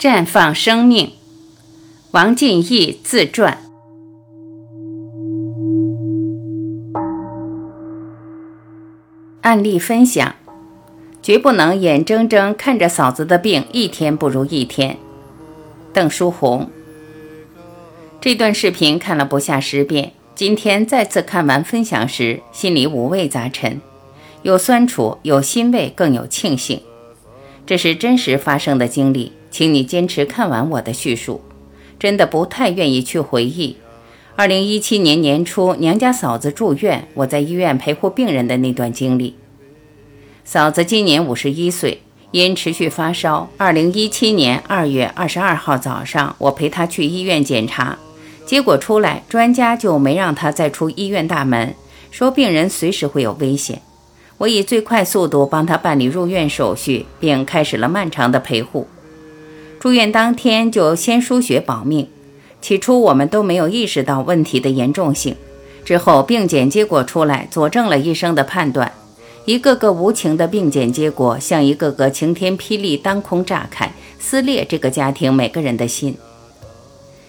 绽放生命，王进义自传。案例分享：绝不能眼睁睁看着嫂子的病一天不如一天。邓书红。这段视频看了不下十遍，今天再次看完分享时，心里五味杂陈，有酸楚，有欣慰，更有庆幸。这是真实发生的经历。请你坚持看完我的叙述，真的不太愿意去回忆。二零一七年年初，娘家嫂子住院，我在医院陪护病人的那段经历。嫂子今年五十一岁，因持续发烧，二零一七年二月二十二号早上，我陪她去医院检查，结果出来，专家就没让她再出医院大门，说病人随时会有危险。我以最快速度帮她办理入院手续，并开始了漫长的陪护。住院当天就先输血保命，起初我们都没有意识到问题的严重性。之后病检结果出来，佐证了医生的判断。一个个无情的病检结果，像一个个晴天霹雳，当空炸开，撕裂这个家庭每个人的心。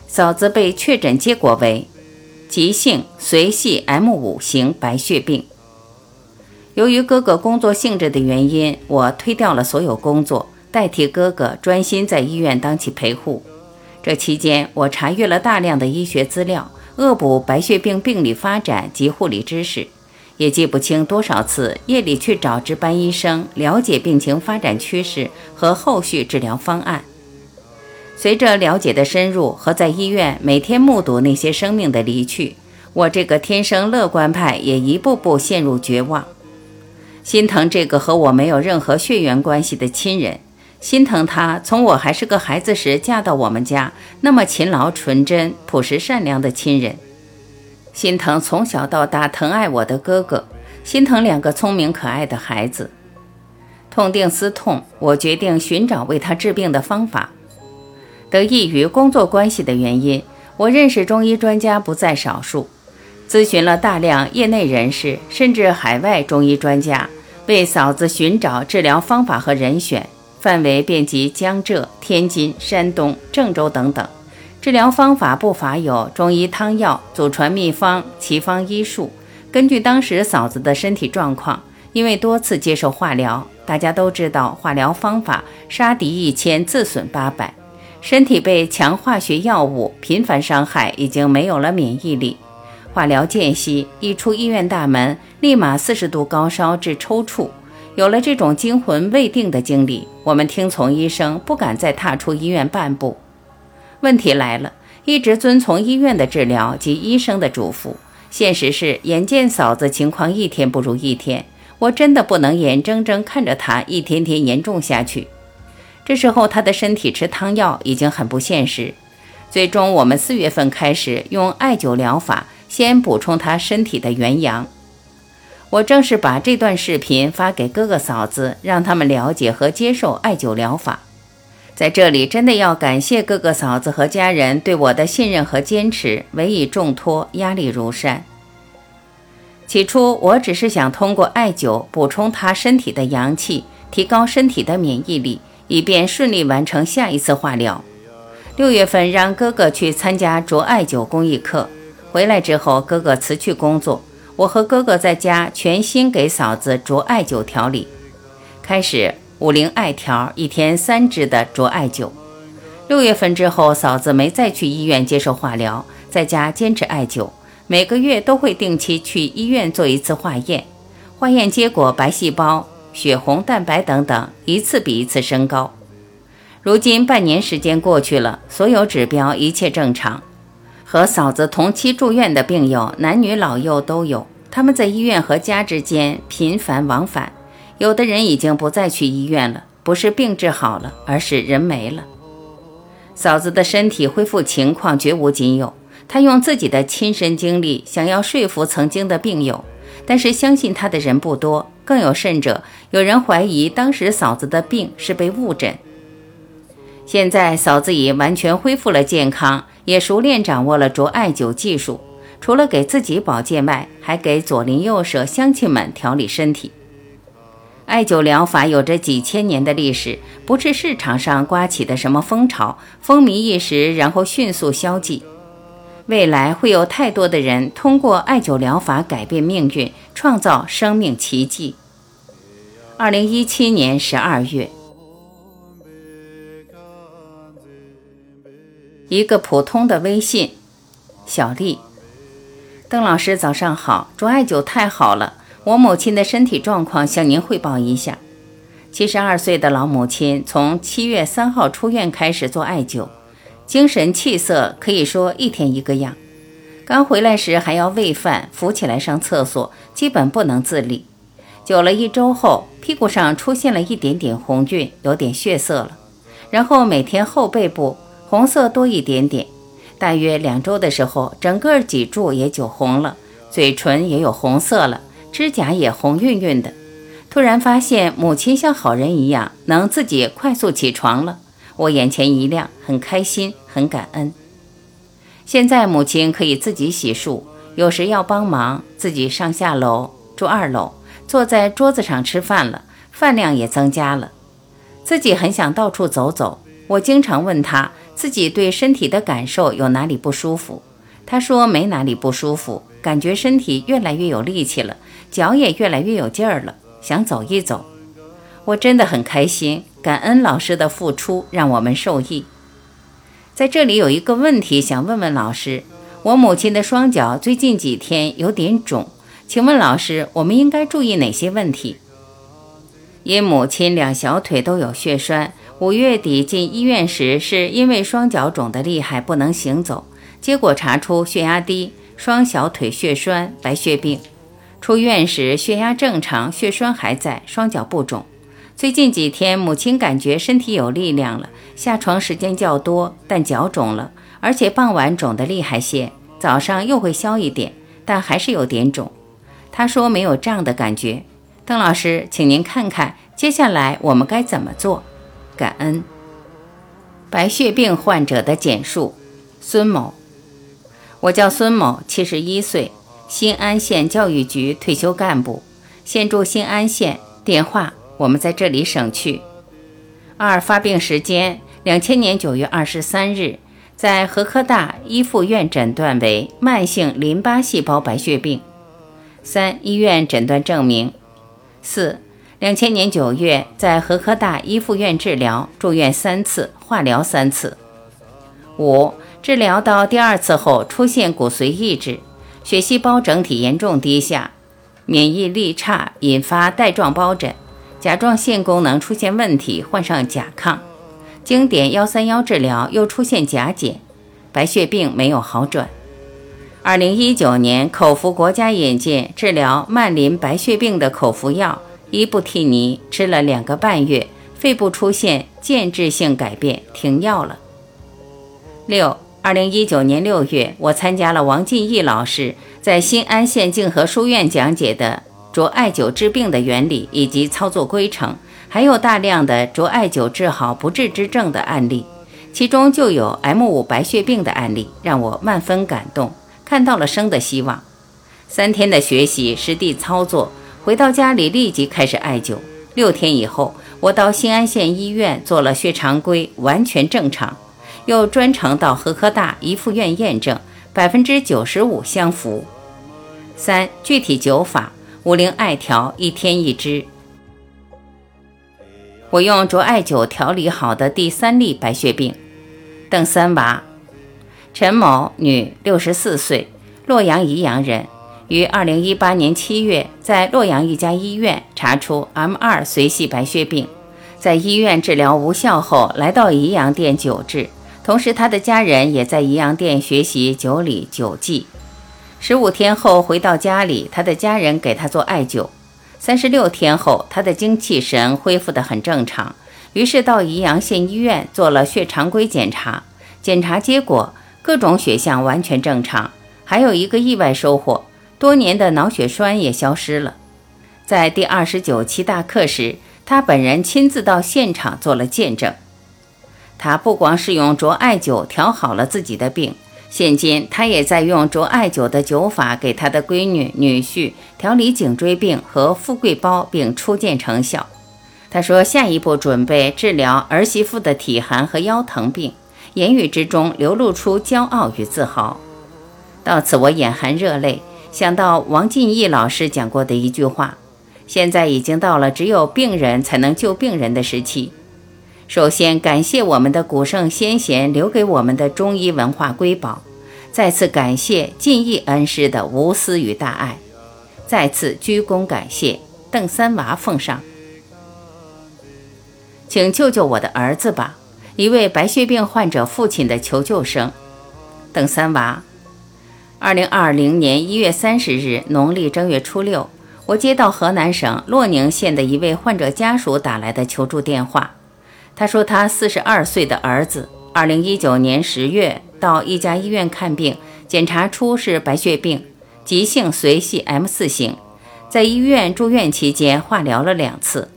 嫂子被确诊结果为急性髓系 M 五型白血病。由于哥哥工作性质的原因，我推掉了所有工作。代替哥哥专心在医院当起陪护。这期间，我查阅了大量的医学资料，恶补白血病病理发展及护理知识，也记不清多少次夜里去找值班医生了解病情发展趋势和后续治疗方案。随着了解的深入和在医院每天目睹那些生命的离去，我这个天生乐观派也一步步陷入绝望，心疼这个和我没有任何血缘关系的亲人。心疼她从我还是个孩子时嫁到我们家，那么勤劳、纯真、朴实、善良的亲人；心疼从小到大疼爱我的哥哥；心疼两个聪明可爱的孩子。痛定思痛，我决定寻找为他治病的方法。得益于工作关系的原因，我认识中医专家不在少数，咨询了大量业内人士，甚至海外中医专家，为嫂子寻找治疗方法和人选。范围遍及江浙、天津、山东、郑州等等，治疗方法不乏有中医汤药、祖传秘方、奇方医术。根据当时嫂子的身体状况，因为多次接受化疗，大家都知道化疗方法杀敌一千，自损八百，身体被强化学药物频繁伤害，已经没有了免疫力。化疗间隙，一出医院大门，立马四十度高烧至抽搐。有了这种惊魂未定的经历，我们听从医生，不敢再踏出医院半步。问题来了，一直遵从医院的治疗及医生的嘱咐，现实是眼见嫂子情况一天不如一天，我真的不能眼睁睁看着她一天天严重下去。这时候她的身体吃汤药已经很不现实。最终，我们四月份开始用艾灸疗法，先补充她身体的元阳。我正是把这段视频发给哥哥嫂子，让他们了解和接受艾灸疗法。在这里，真的要感谢哥哥嫂子和家人对我的信任和坚持，委以重托，压力如山。起初，我只是想通过艾灸补充他身体的阳气，提高身体的免疫力，以便顺利完成下一次化疗。六月份让哥哥去参加卓艾灸公益课，回来之后，哥哥辞去工作。我和哥哥在家全心给嫂子着艾灸调理，开始五零艾条一天三支的着艾灸。六月份之后，嫂子没再去医院接受化疗，在家坚持艾灸，每个月都会定期去医院做一次化验，化验结果白细胞、血红蛋白等等一次比一次升高。如今半年时间过去了，所有指标一切正常。和嫂子同期住院的病友，男女老幼都有。他们在医院和家之间频繁往返，有的人已经不再去医院了，不是病治好了，而是人没了。嫂子的身体恢复情况绝无仅有，她用自己的亲身经历想要说服曾经的病友，但是相信她的人不多，更有甚者，有人怀疑当时嫂子的病是被误诊。现在嫂子已完全恢复了健康。也熟练掌握了着艾灸技术，除了给自己保健外，还给左邻右舍乡亲们调理身体。艾灸疗法有着几千年的历史，不是市场上刮起的什么风潮，风靡一时，然后迅速消寂。未来会有太多的人通过艾灸疗法改变命运，创造生命奇迹。二零一七年十二月，一个普通的微信，小丽，邓老师早上好，做艾灸太好了。我母亲的身体状况向您汇报一下。七十二岁的老母亲从七月三号出院开始做艾灸，精神气色可以说一天一个样。刚回来时还要喂饭、扶起来上厕所，基本不能自理。灸了一周后，屁股上出现了一点点红晕，有点血色了。然后每天后背部红色多一点点。大约两周的时候，整个脊柱也酒红了，嘴唇也有红色了。指甲也红晕晕的，突然发现母亲像好人一样，能自己快速起床了。我眼前一亮，很开心，很感恩。现在母亲可以自己洗漱，有时要帮忙，自己上下楼，住二楼，坐在桌子上吃饭了，饭量也增加了。自己很想到处走走，我经常问他自己对身体的感受有哪里不舒服，他说没哪里不舒服，感觉身体越来越有力气了。脚也越来越有劲儿了，想走一走。我真的很开心，感恩老师的付出，让我们受益。在这里有一个问题想问问老师：我母亲的双脚最近几天有点肿，请问老师，我们应该注意哪些问题？因母亲两小腿都有血栓，五月底进医院时是因为双脚肿得厉害，不能行走，结果查出血压低、双小腿血栓、白血病。出院时血压正常，血栓还在，双脚不肿。最近几天，母亲感觉身体有力量了，下床时间较多，但脚肿了，而且傍晚肿得厉害些，早上又会消一点，但还是有点肿。她说没有胀的感觉。邓老师，请您看看接下来我们该怎么做？感恩。白血病患者的简述：孙某，我叫孙某，七十一岁。新安县教育局退休干部，现住新安县。电话我们在这里省去。二发病时间：两千年九月二十三日，在和科大一附院诊断为慢性淋巴细胞白血病。三医院诊断证明。四两千年九月在河科大一附院治疗，住院三次，化疗三次。五治疗到第二次后出现骨髓抑制。血细胞整体严重低下，免疫力差，引发带状疱疹，甲状腺功能出现问题，患上甲亢。经典幺三幺治疗，又出现甲减，白血病没有好转。二零一九年口服国家引进治疗慢淋白血病的口服药伊布替尼，吃了两个半月，肺部出现间质性改变，停药了。六。二零一九年六月，我参加了王进义老师在新安县静和书院讲解的着艾灸治病的原理以及操作规程，还有大量的着艾灸治好不治之症的案例，其中就有 M 五白血病的案例，让我万分感动，看到了生的希望。三天的学习实地操作，回到家里立即开始艾灸。六天以后，我到新安县医院做了血常规，完全正常。又专程到河科大一附院验证，百分之九十五相符。三、具体灸法：五苓艾条一天一支。我用着艾灸调理好的第三例白血病。邓三娃，陈某，女，六十四岁，洛阳宜阳人，于二零一八年七月在洛阳一家医院查出 M 二髓系白血病，在医院治疗无效后，来到宜阳店灸治。同时，他的家人也在宜阳店学习灸理灸技。十五天后回到家里，他的家人给他做艾灸。三十六天后，他的精气神恢复得很正常，于是到宜阳县医院做了血常规检查。检查结果，各种血项完全正常。还有一个意外收获，多年的脑血栓也消失了。在第二十九期大课时，他本人亲自到现场做了见证。他不光是用着艾灸调好了自己的病，现今他也在用着艾灸的灸法给他的闺女、女婿调理颈椎病和富贵包，并初见成效。他说，下一步准备治疗儿媳妇的体寒和腰疼病，言语之中流露出骄傲与自豪。到此，我眼含热泪，想到王进义老师讲过的一句话：现在已经到了只有病人才能救病人的时期。首先感谢我们的古圣先贤留给我们的中医文化瑰宝，再次感谢进义恩师的无私与大爱，再次鞠躬感谢邓三娃奉上，请救救我的儿子吧！一位白血病患者父亲的求救声。邓三娃，二零二零年一月三十日，农历正月初六，我接到河南省洛宁县的一位患者家属打来的求助电话。他说，他四十二岁的儿子，二零一九年十月到一家医院看病，检查出是白血病，急性髓系 M 四型，在医院住院期间化疗了两次，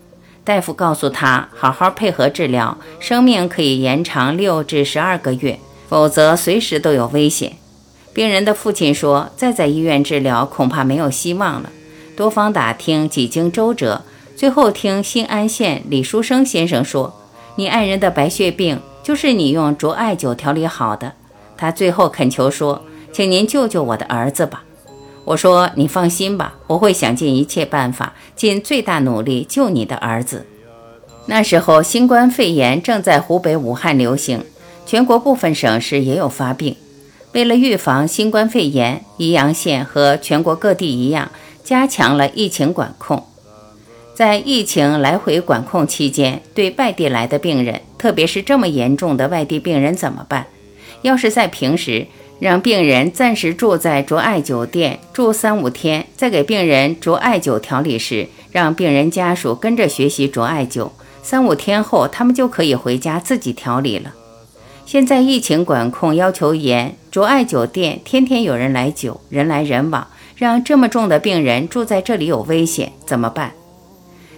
大夫告诉他好好配合治疗，生命可以延长六至十二个月，否则随时都有危险。病人的父亲说，再在医院治疗恐怕没有希望了，多方打听，几经周折，最后听新安县李书生先生说。你爱人的白血病就是你用着艾灸调理好的。他最后恳求说：“请您救救我的儿子吧。”我说：“你放心吧，我会想尽一切办法，尽最大努力救你的儿子。”那时候新冠肺炎正在湖北武汉流行，全国部分省市也有发病。为了预防新冠肺炎，宜阳县和全国各地一样，加强了疫情管控。在疫情来回管控期间，对外地来的病人，特别是这么严重的外地病人怎么办？要是在平时让病人暂时住在卓艾酒店住三五天，再给病人卓艾灸调理时，让病人家属跟着学习卓艾灸，三五天后他们就可以回家自己调理了。现在疫情管控要求严，卓艾酒店天天有人来酒，人来人往，让这么重的病人住在这里有危险，怎么办？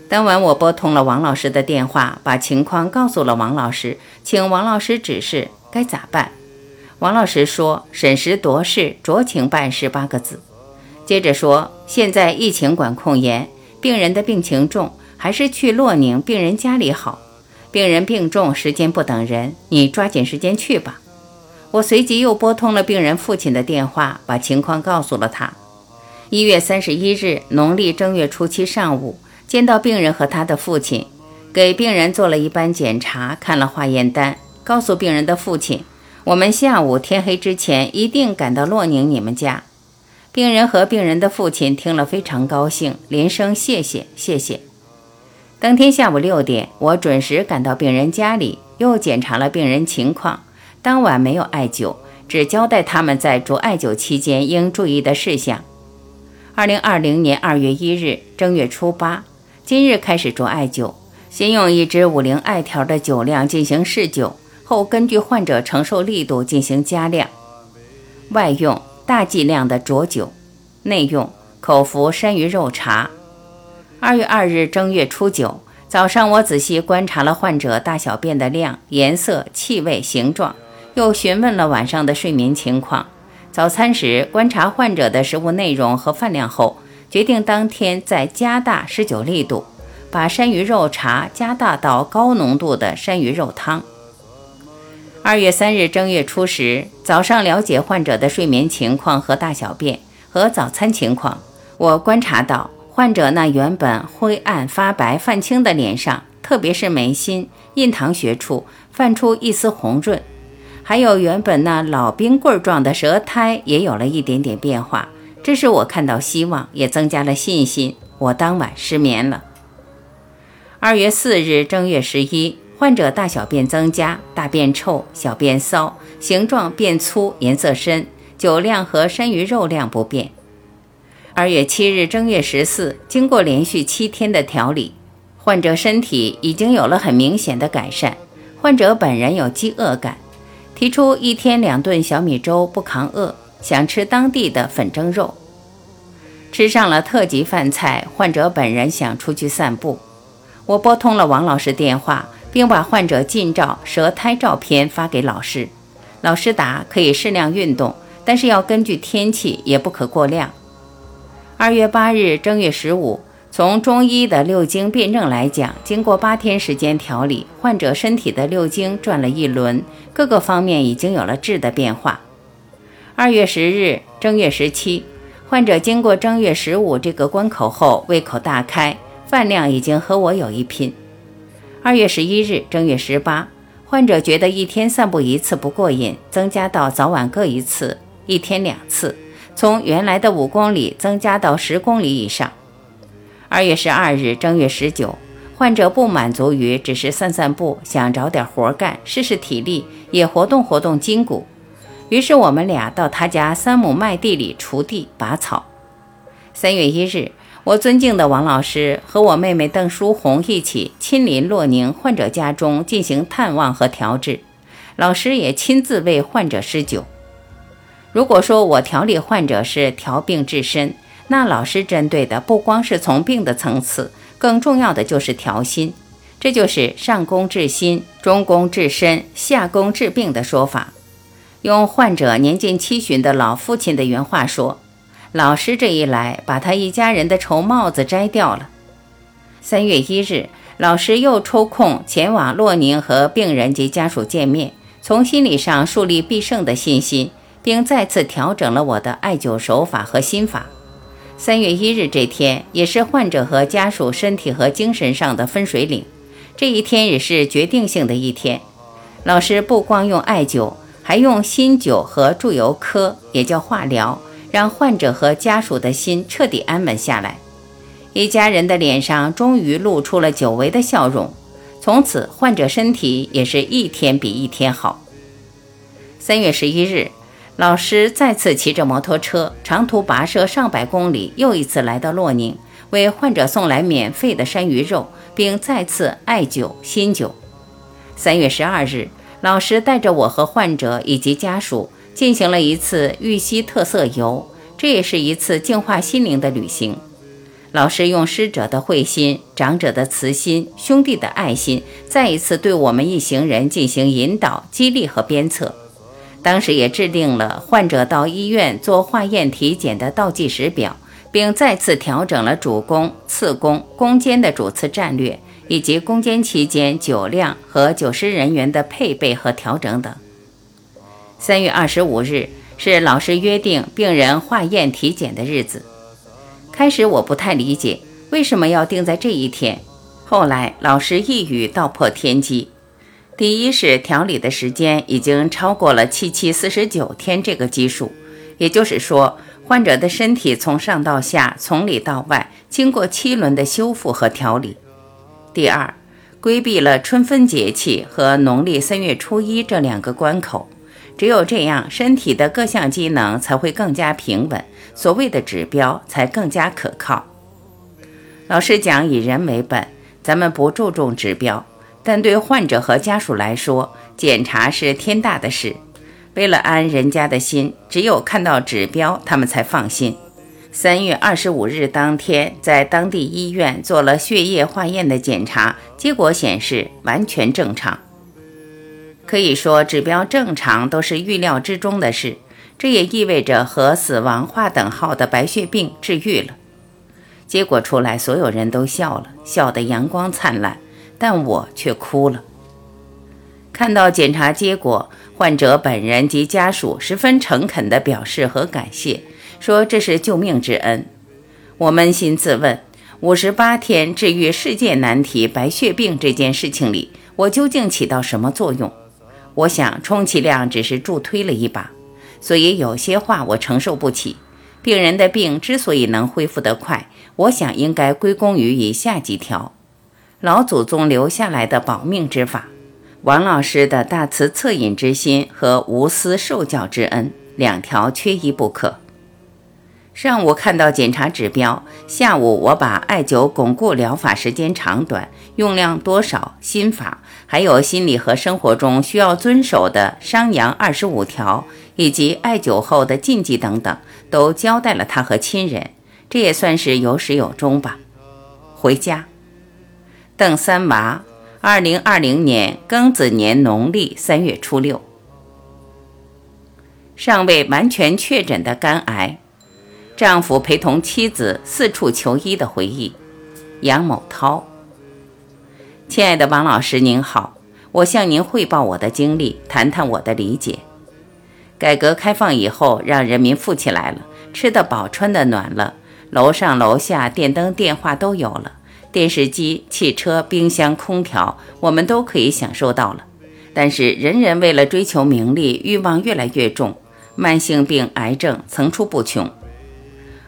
当晚，我拨通了王老师的电话，把情况告诉了王老师，请王老师指示该咋办。王老师说：“审时度势，酌情办事。”八个字。接着说：“现在疫情管控严，病人的病情重，还是去洛宁病人家里好。病人病重，时间不等人，你抓紧时间去吧。”我随即又拨通了病人父亲的电话，把情况告诉了他。一月三十一日，农历正月初七上午。见到病人和他的父亲，给病人做了一般检查，看了化验单，告诉病人的父亲：“我们下午天黑之前一定赶到洛宁你们家。”病人和病人的父亲听了非常高兴，连声谢谢谢谢。当天下午六点，我准时赶到病人家里，又检查了病人情况。当晚没有艾灸，只交代他们在做艾灸期间应注意的事项。二零二零年二月一日正月初八。今日开始做艾灸，先用一支五零艾条的灸量进行试灸，后根据患者承受力度进行加量。外用大剂量的浊灸，内用口服山萸肉茶。二月二日正月初九早上，我仔细观察了患者大小便的量、颜色、气味、形状，又询问了晚上的睡眠情况。早餐时观察患者的食物内容和饭量后。决定当天再加大施灸力度，把山萸肉茶加大到高浓度的山萸肉汤。二月三日正月初十早上，了解患者的睡眠情况和大小便和早餐情况。我观察到患者那原本灰暗发白泛青的脸上，特别是眉心、印堂穴处泛出一丝红润，还有原本那老冰棍状的舌苔也有了一点点变化。这使我看到希望，也增加了信心。我当晚失眠了。二月四日正月十一，患者大小便增加，大便臭，小便骚，形状变粗，颜色深，酒量和山萸肉量不变。二月七日正月十四，经过连续七天的调理，患者身体已经有了很明显的改善。患者本人有饥饿感，提出一天两顿小米粥不扛饿。想吃当地的粉蒸肉，吃上了特级饭菜，患者本人想出去散步。我拨通了王老师电话，并把患者近照舌苔照片发给老师。老师答：可以适量运动，但是要根据天气，也不可过量。二月八日，正月十五，从中医的六经辩证来讲，经过八天时间调理，患者身体的六经转了一轮，各个方面已经有了质的变化。二月十日，正月十七，患者经过正月十五这个关口后，胃口大开，饭量已经和我有一拼。二月十一日，正月十八，患者觉得一天散步一次不过瘾，增加到早晚各一次，一天两次，从原来的五公里增加到十公里以上。二月十二日，正月十九，患者不满足于只是散散步，想找点活干，试试体力，也活动活动筋骨。于是我们俩到他家三亩麦地里锄地拔草。三月一日，我尊敬的王老师和我妹妹邓淑红一起亲临洛宁患者家中进行探望和调治，老师也亲自为患者施灸。如果说我调理患者是调病治身，那老师针对的不光是从病的层次，更重要的就是调心，这就是上工治心，中工治身，下工治病的说法。用患者年近七旬的老父亲的原话说：“老师这一来，把他一家人的愁帽子摘掉了。”三月一日，老师又抽空前往洛宁和病人及家属见面，从心理上树立必胜的信心，并再次调整了我的艾灸手法和心法。三月一日这天，也是患者和家属身体和精神上的分水岭，这一天也是决定性的一天。老师不光用艾灸。还用心灸和注油科，也叫化疗，让患者和家属的心彻底安稳下来。一家人的脸上终于露出了久违的笑容。从此，患者身体也是一天比一天好。三月十一日，老师再次骑着摩托车长途跋涉上百公里，又一次来到洛宁，为患者送来免费的山鱼肉，并再次艾灸新灸。三月十二日。老师带着我和患者以及家属进行了一次玉溪特色游，这也是一次净化心灵的旅行。老师用师者的慧心、长者的慈心、兄弟的爱心，再一次对我们一行人进行引导、激励和鞭策。当时也制定了患者到医院做化验体检的倒计时表，并再次调整了主攻、次攻、攻坚的主次战略。以及攻坚期间酒量和酒师人员的配备和调整等。三月二十五日是老师约定病人化验体检的日子。开始我不太理解为什么要定在这一天，后来老师一语道破天机：第一是调理的时间已经超过了七七四十九天这个基数，也就是说患者的身体从上到下、从里到外经过七轮的修复和调理。第二，规避了春分节气和农历三月初一这两个关口，只有这样，身体的各项机能才会更加平稳，所谓的指标才更加可靠。老师讲以人为本，咱们不注重指标，但对患者和家属来说，检查是天大的事。为了安人家的心，只有看到指标，他们才放心。三月二十五日当天，在当地医院做了血液化验的检查，结果显示完全正常。可以说，指标正常都是预料之中的事。这也意味着和死亡划等号的白血病治愈了。结果出来，所有人都笑了，笑得阳光灿烂，但我却哭了。看到检查结果，患者本人及家属十分诚恳地表示和感谢。说这是救命之恩。我扪心自问，五十八天治愈世界难题白血病这件事情里，我究竟起到什么作用？我想，充其量只是助推了一把。所以有些话我承受不起。病人的病之所以能恢复得快，我想应该归功于以下几条：老祖宗留下来的保命之法，王老师的大慈恻隐之心和无私受教之恩，两条缺一不可。上午看到检查指标，下午我把艾灸巩固疗法时间长短、用量多少、心法，还有心理和生活中需要遵守的商阳二十五条，以及艾灸后的禁忌等等，都交代了他和亲人，这也算是有始有终吧。回家，邓三娃，二零二零年庚子年农历三月初六。尚未完全确诊的肝癌。丈夫陪同妻子四处求医的回忆。杨某涛，亲爱的王老师您好，我向您汇报我的经历，谈谈我的理解。改革开放以后，让人民富起来了，吃得饱，穿得暖了，楼上楼下电灯电话都有了，电视机、汽车、冰箱、空调，我们都可以享受到了。但是人人为了追求名利，欲望越来越重，慢性病、癌症层出不穷。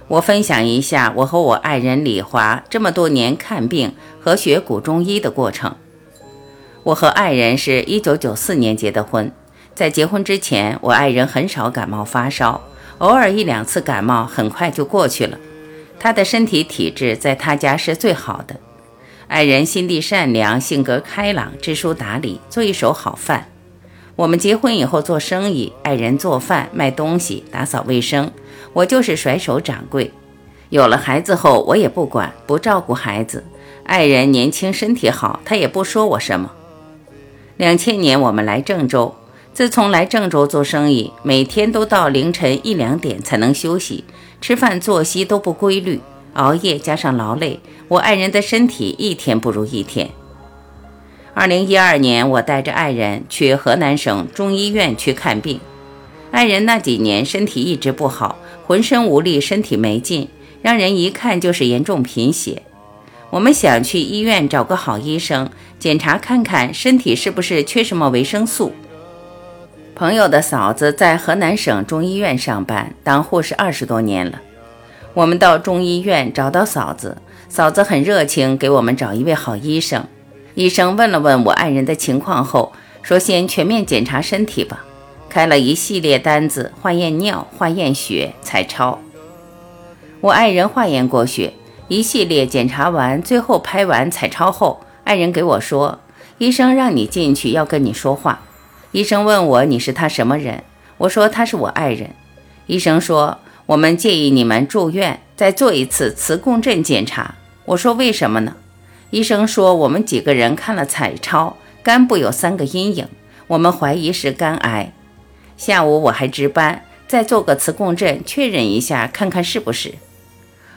我分享一下我和我爱人李华这么多年看病和学古中医的过程。我和爱人是一九九四年结的婚，在结婚之前，我爱人很少感冒发烧，偶尔一两次感冒很快就过去了。他的身体体质在他家是最好的。爱人心地善良，性格开朗，知书达理，做一手好饭。我们结婚以后做生意，爱人做饭、卖东西、打扫卫生。我就是甩手掌柜，有了孩子后，我也不管不照顾孩子。爱人年轻身体好，他也不说我什么。两千年我们来郑州，自从来郑州做生意，每天都到凌晨一两点才能休息，吃饭作息都不规律，熬夜加上劳累，我爱人的身体一天不如一天。二零一二年，我带着爱人去河南省中医院去看病，爱人那几年身体一直不好。浑身无力，身体没劲，让人一看就是严重贫血。我们想去医院找个好医生检查看看身体是不是缺什么维生素。朋友的嫂子在河南省中医院上班，当护士二十多年了。我们到中医院找到嫂子，嫂子很热情，给我们找一位好医生。医生问了问我爱人的情况后，说先全面检查身体吧。开了一系列单子，化验尿、化验血、彩超。我爱人化验过血，一系列检查完，最后拍完彩超后，爱人给我说：“医生让你进去，要跟你说话。”医生问我：“你是他什么人？”我说：“他是我爱人。”医生说：“我们建议你们住院，再做一次磁共振检查。”我说：“为什么呢？”医生说：“我们几个人看了彩超，肝部有三个阴影，我们怀疑是肝癌。”下午我还值班，再做个磁共振确认一下，看看是不是。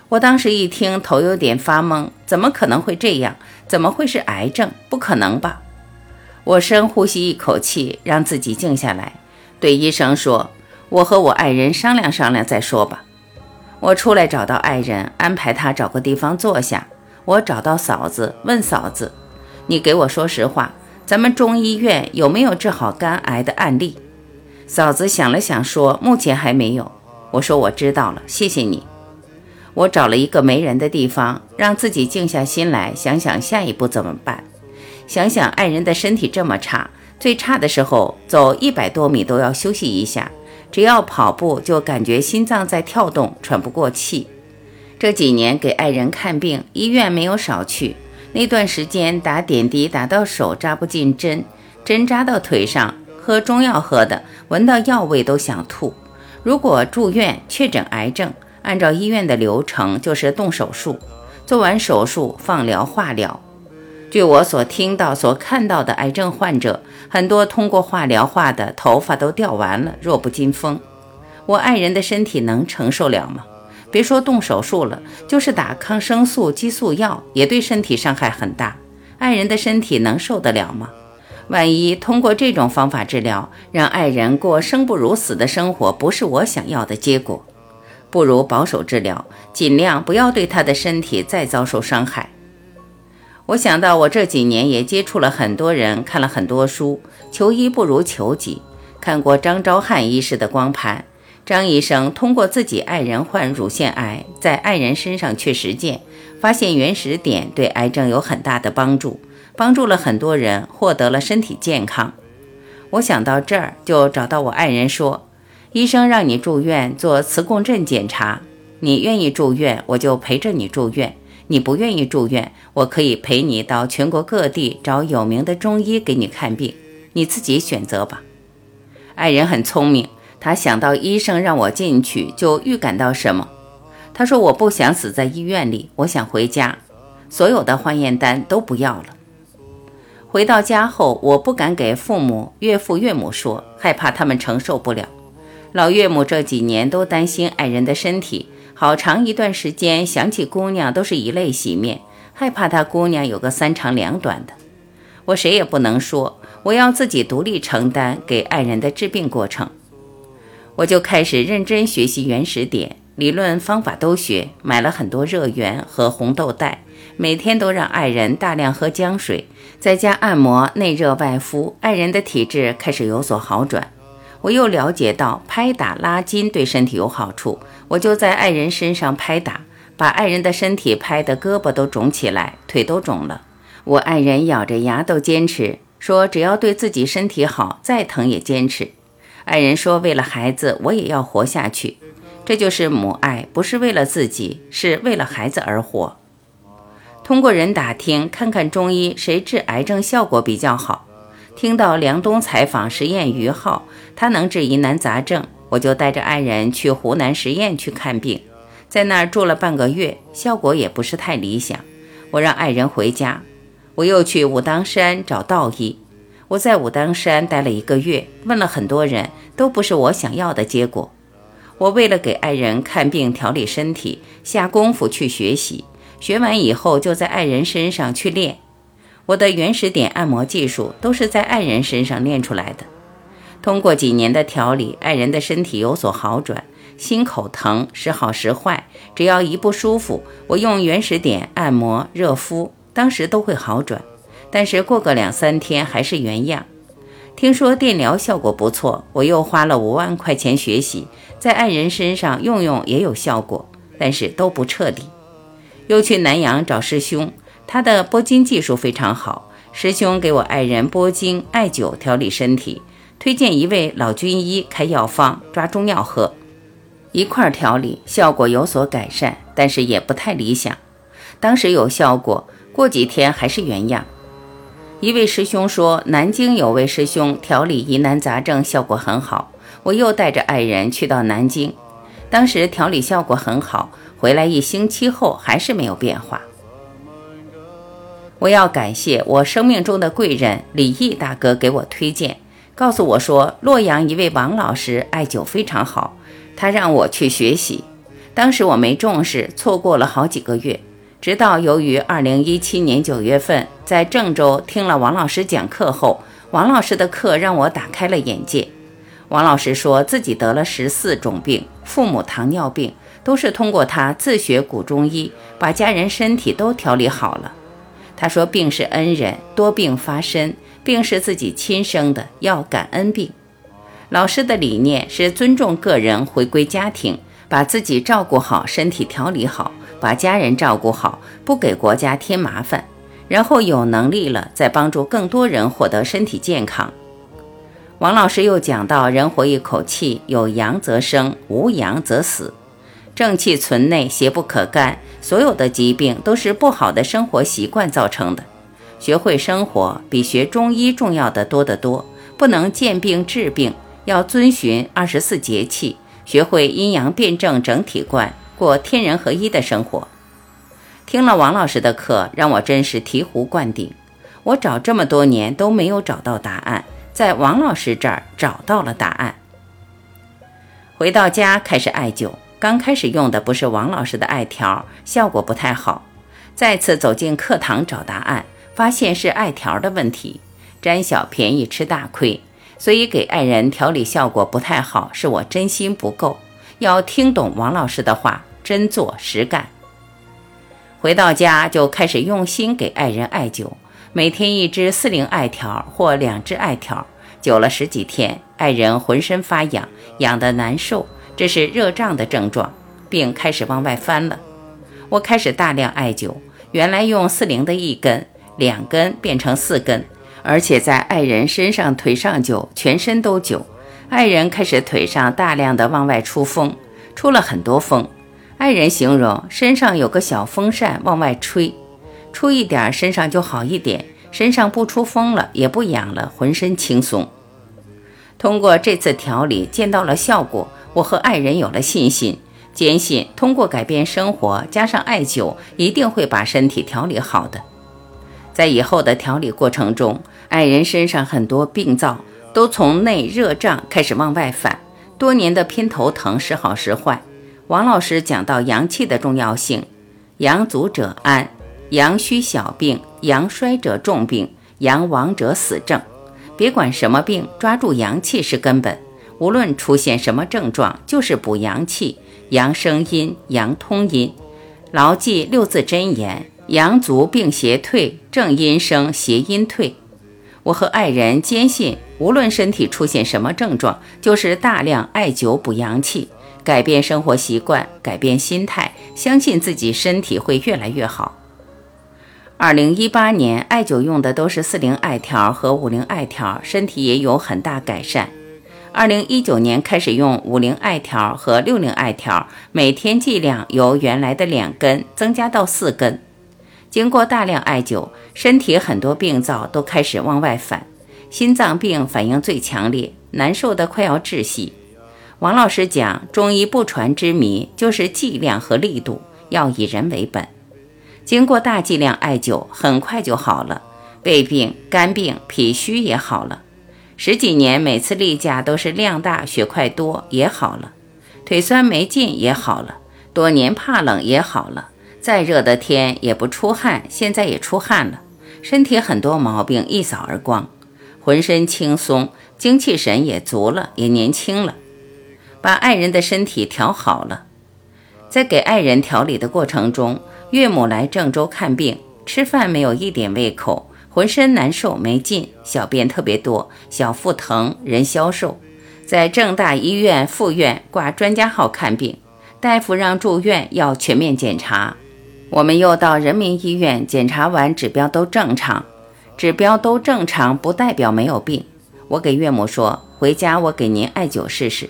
我当时一听头有点发懵，怎么可能会这样？怎么会是癌症？不可能吧！我深呼吸一口气，让自己静下来，对医生说：“我和我爱人商量商量再说吧。”我出来找到爱人，安排他找个地方坐下。我找到嫂子，问嫂子：“你给我说实话，咱们中医院有没有治好肝癌的案例？”嫂子想了想，说：“目前还没有。”我说：“我知道了，谢谢你。”我找了一个没人的地方，让自己静下心来，想想下一步怎么办。想想爱人的身体这么差，最差的时候走一百多米都要休息一下，只要跑步就感觉心脏在跳动，喘不过气。这几年给爱人看病，医院没有少去。那段时间打点滴打到手扎不进针，针扎到腿上。喝中药喝的，闻到药味都想吐。如果住院确诊癌症，按照医院的流程就是动手术，做完手术放疗、化疗。据我所听到、所看到的癌症患者，很多通过化疗化的头发都掉完了，弱不禁风。我爱人的身体能承受了吗？别说动手术了，就是打抗生素、激素药，也对身体伤害很大。爱人的身体能受得了吗？万一通过这种方法治疗，让爱人过生不如死的生活，不是我想要的结果，不如保守治疗，尽量不要对他的身体再遭受伤害。我想到我这几年也接触了很多人，看了很多书，求医不如求己。看过张昭汉医师的光盘，张医生通过自己爱人患乳腺癌，在爱人身上去实践，发现原始点对癌症有很大的帮助。帮助了很多人获得了身体健康。我想到这儿，就找到我爱人说：“医生让你住院做磁共振检查，你愿意住院，我就陪着你住院；你不愿意住院，我可以陪你到全国各地找有名的中医给你看病，你自己选择吧。”爱人很聪明，他想到医生让我进去，就预感到什么。他说：“我不想死在医院里，我想回家，所有的化验单都不要了。”回到家后，我不敢给父母、岳父、岳母说，害怕他们承受不了。老岳母这几年都担心爱人的身体，好长一段时间想起姑娘都是以泪洗面，害怕她姑娘有个三长两短的。我谁也不能说，我要自己独立承担给爱人的治病过程。我就开始认真学习原始点，理论方法都学，买了很多热源和红豆袋，每天都让爱人大量喝姜水，在家按摩内热外敷，爱人的体质开始有所好转。我又了解到拍打拉筋对身体有好处，我就在爱人身上拍打，把爱人的身体拍得胳膊都肿起来，腿都肿了。我爱人咬着牙都坚持，说只要对自己身体好，再疼也坚持。爱人说为了孩子，我也要活下去。这就是母爱，不是为了自己，是为了孩子而活。通过人打听，看看中医谁治癌症效果比较好。听到梁冬采访实验于浩，他能治疑难杂症，我就带着爱人去湖南实验去看病，在那儿住了半个月，效果也不是太理想。我让爱人回家，我又去武当山找道医。我在武当山待了一个月，问了很多人，都不是我想要的结果。我为了给爱人看病调理身体，下功夫去学习，学完以后就在爱人身上去练。我的原始点按摩技术都是在爱人身上练出来的。通过几年的调理，爱人的身体有所好转，心口疼时好时坏，只要一不舒服，我用原始点按摩热敷，当时都会好转。但是过个两三天还是原样。听说电疗效果不错，我又花了五万块钱学习，在爱人身上用用也有效果，但是都不彻底。又去南阳找师兄。他的拨筋技术非常好，师兄给我爱人拨筋、艾灸调理身体，推荐一位老军医开药方，抓中药喝，一块调理，效果有所改善，但是也不太理想。当时有效果，过几天还是原样。一位师兄说，南京有位师兄调理疑难杂症效果很好，我又带着爱人去到南京，当时调理效果很好，回来一星期后还是没有变化。我要感谢我生命中的贵人李毅大哥给我推荐，告诉我说洛阳一位王老师艾灸非常好，他让我去学习。当时我没重视，错过了好几个月。直到由于2017年9月份在郑州听了王老师讲课后，王老师的课让我打开了眼界。王老师说自己得了十四种病，父母糖尿病，都是通过他自学古中医，把家人身体都调理好了。他说：“病是恩人，多病发身，病是自己亲生的，要感恩病。”老师的理念是尊重个人，回归家庭，把自己照顾好，身体调理好，把家人照顾好，不给国家添麻烦，然后有能力了再帮助更多人获得身体健康。王老师又讲到：人活一口气，有阳则生，无阳则死。正气存内，邪不可干。所有的疾病都是不好的生活习惯造成的。学会生活比学中医重要的多得多。不能见病治病，要遵循二十四节气，学会阴阳辩证整体观，过天人合一的生活。听了王老师的课，让我真是醍醐灌顶。我找这么多年都没有找到答案，在王老师这儿找到了答案。回到家开始艾灸。刚开始用的不是王老师的艾条，效果不太好。再次走进课堂找答案，发现是艾条的问题。占小便宜吃大亏，所以给爱人调理效果不太好，是我真心不够。要听懂王老师的话，真做实干。回到家就开始用心给爱人艾灸，每天一支四零艾条或两支艾条，灸了十几天，爱人浑身发痒，痒得难受。这是热胀的症状，并开始往外翻了。我开始大量艾灸，原来用四零的一根、两根变成四根，而且在爱人身上、腿上灸，全身都灸。爱人开始腿上大量的往外出风，出了很多风。爱人形容身上有个小风扇往外吹，出一点身上就好一点，身上不出风了，也不痒了，浑身轻松。通过这次调理，见到了效果。我和爱人有了信心，坚信通过改变生活加上艾灸，一定会把身体调理好的。在以后的调理过程中，爱人身上很多病灶都从内热胀开始往外反，多年的偏头疼时好时坏？王老师讲到阳气的重要性，阳足者安，阳虚小病，阳衰者重病，阳亡者死症。别管什么病，抓住阳气是根本。无论出现什么症状，就是补阳气，阳生阴，阳通阴。牢记六字真言：阳足病邪退，正阴生邪阴退。我和爱人坚信，无论身体出现什么症状，就是大量艾灸补阳气。改变生活习惯，改变心态，相信自己身体会越来越好。二零一八年，艾灸用的都是四零艾条和五零艾条，身体也有很大改善。二零一九年开始用五零艾条和六零艾条，每天剂量由原来的两根增加到四根。经过大量艾灸，身体很多病灶都开始往外反，心脏病反应最强烈，难受的快要窒息。王老师讲，中医不传之谜就是剂量和力度要以人为本。经过大剂量艾灸，很快就好了。胃病、肝病、脾虚也好了。十几年每次例假都是量大血块多也好了。腿酸没劲也好了。多年怕冷也好了。再热的天也不出汗，现在也出汗了。身体很多毛病一扫而光，浑身轻松，精气神也足了，也年轻了。把爱人的身体调好了，在给爱人调理的过程中，岳母来郑州看病，吃饭没有一点胃口，浑身难受没劲，小便特别多，小腹疼，人消瘦，在郑大医院附院挂专家号看病，大夫让住院要全面检查，我们又到人民医院检查完，指标都正常，指标都正常不代表没有病。我给岳母说，回家我给您艾灸试试。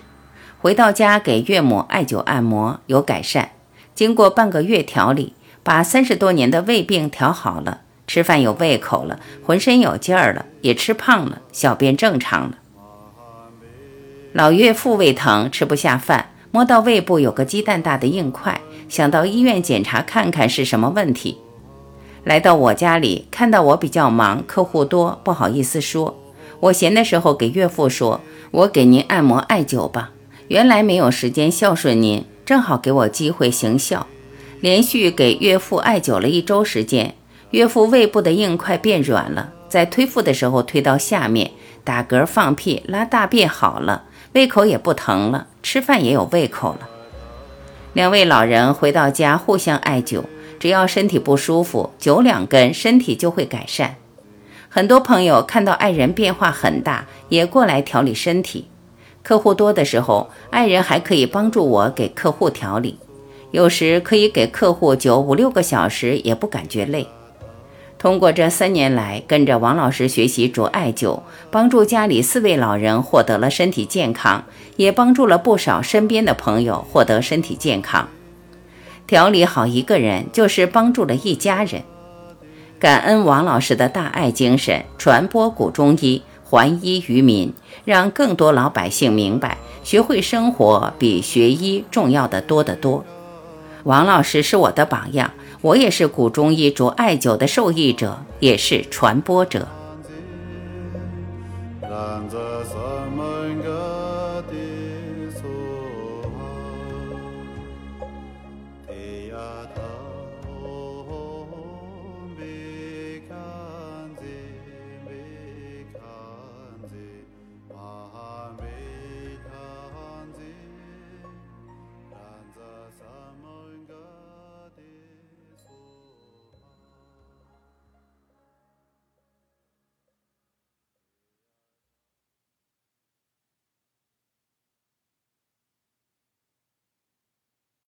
回到家给岳母艾灸按摩有改善，经过半个月调理，把三十多年的胃病调好了，吃饭有胃口了，浑身有劲儿了，也吃胖了，小便正常了。老岳父胃疼，吃不下饭，摸到胃部有个鸡蛋大的硬块，想到医院检查看看是什么问题。来到我家里，看到我比较忙，客户多，不好意思说。我闲的时候给岳父说：“我给您按摩艾灸吧。”原来没有时间孝顺您，正好给我机会行孝，连续给岳父艾灸了一周时间，岳父胃部的硬块变软了，在推腹的时候推到下面，打嗝、放屁、拉大便好了，胃口也不疼了，吃饭也有胃口了。两位老人回到家互相艾灸，只要身体不舒服，灸两根身体就会改善。很多朋友看到爱人变化很大，也过来调理身体。客户多的时候，爱人还可以帮助我给客户调理，有时可以给客户灸五六个小时，也不感觉累。通过这三年来跟着王老师学习煮艾灸，帮助家里四位老人获得了身体健康，也帮助了不少身边的朋友获得身体健康。调理好一个人，就是帮助了一家人。感恩王老师的大爱精神，传播古中医。还医于民，让更多老百姓明白，学会生活比学医重要的多得多。王老师是我的榜样，我也是古中医主艾灸的受益者，也是传播者。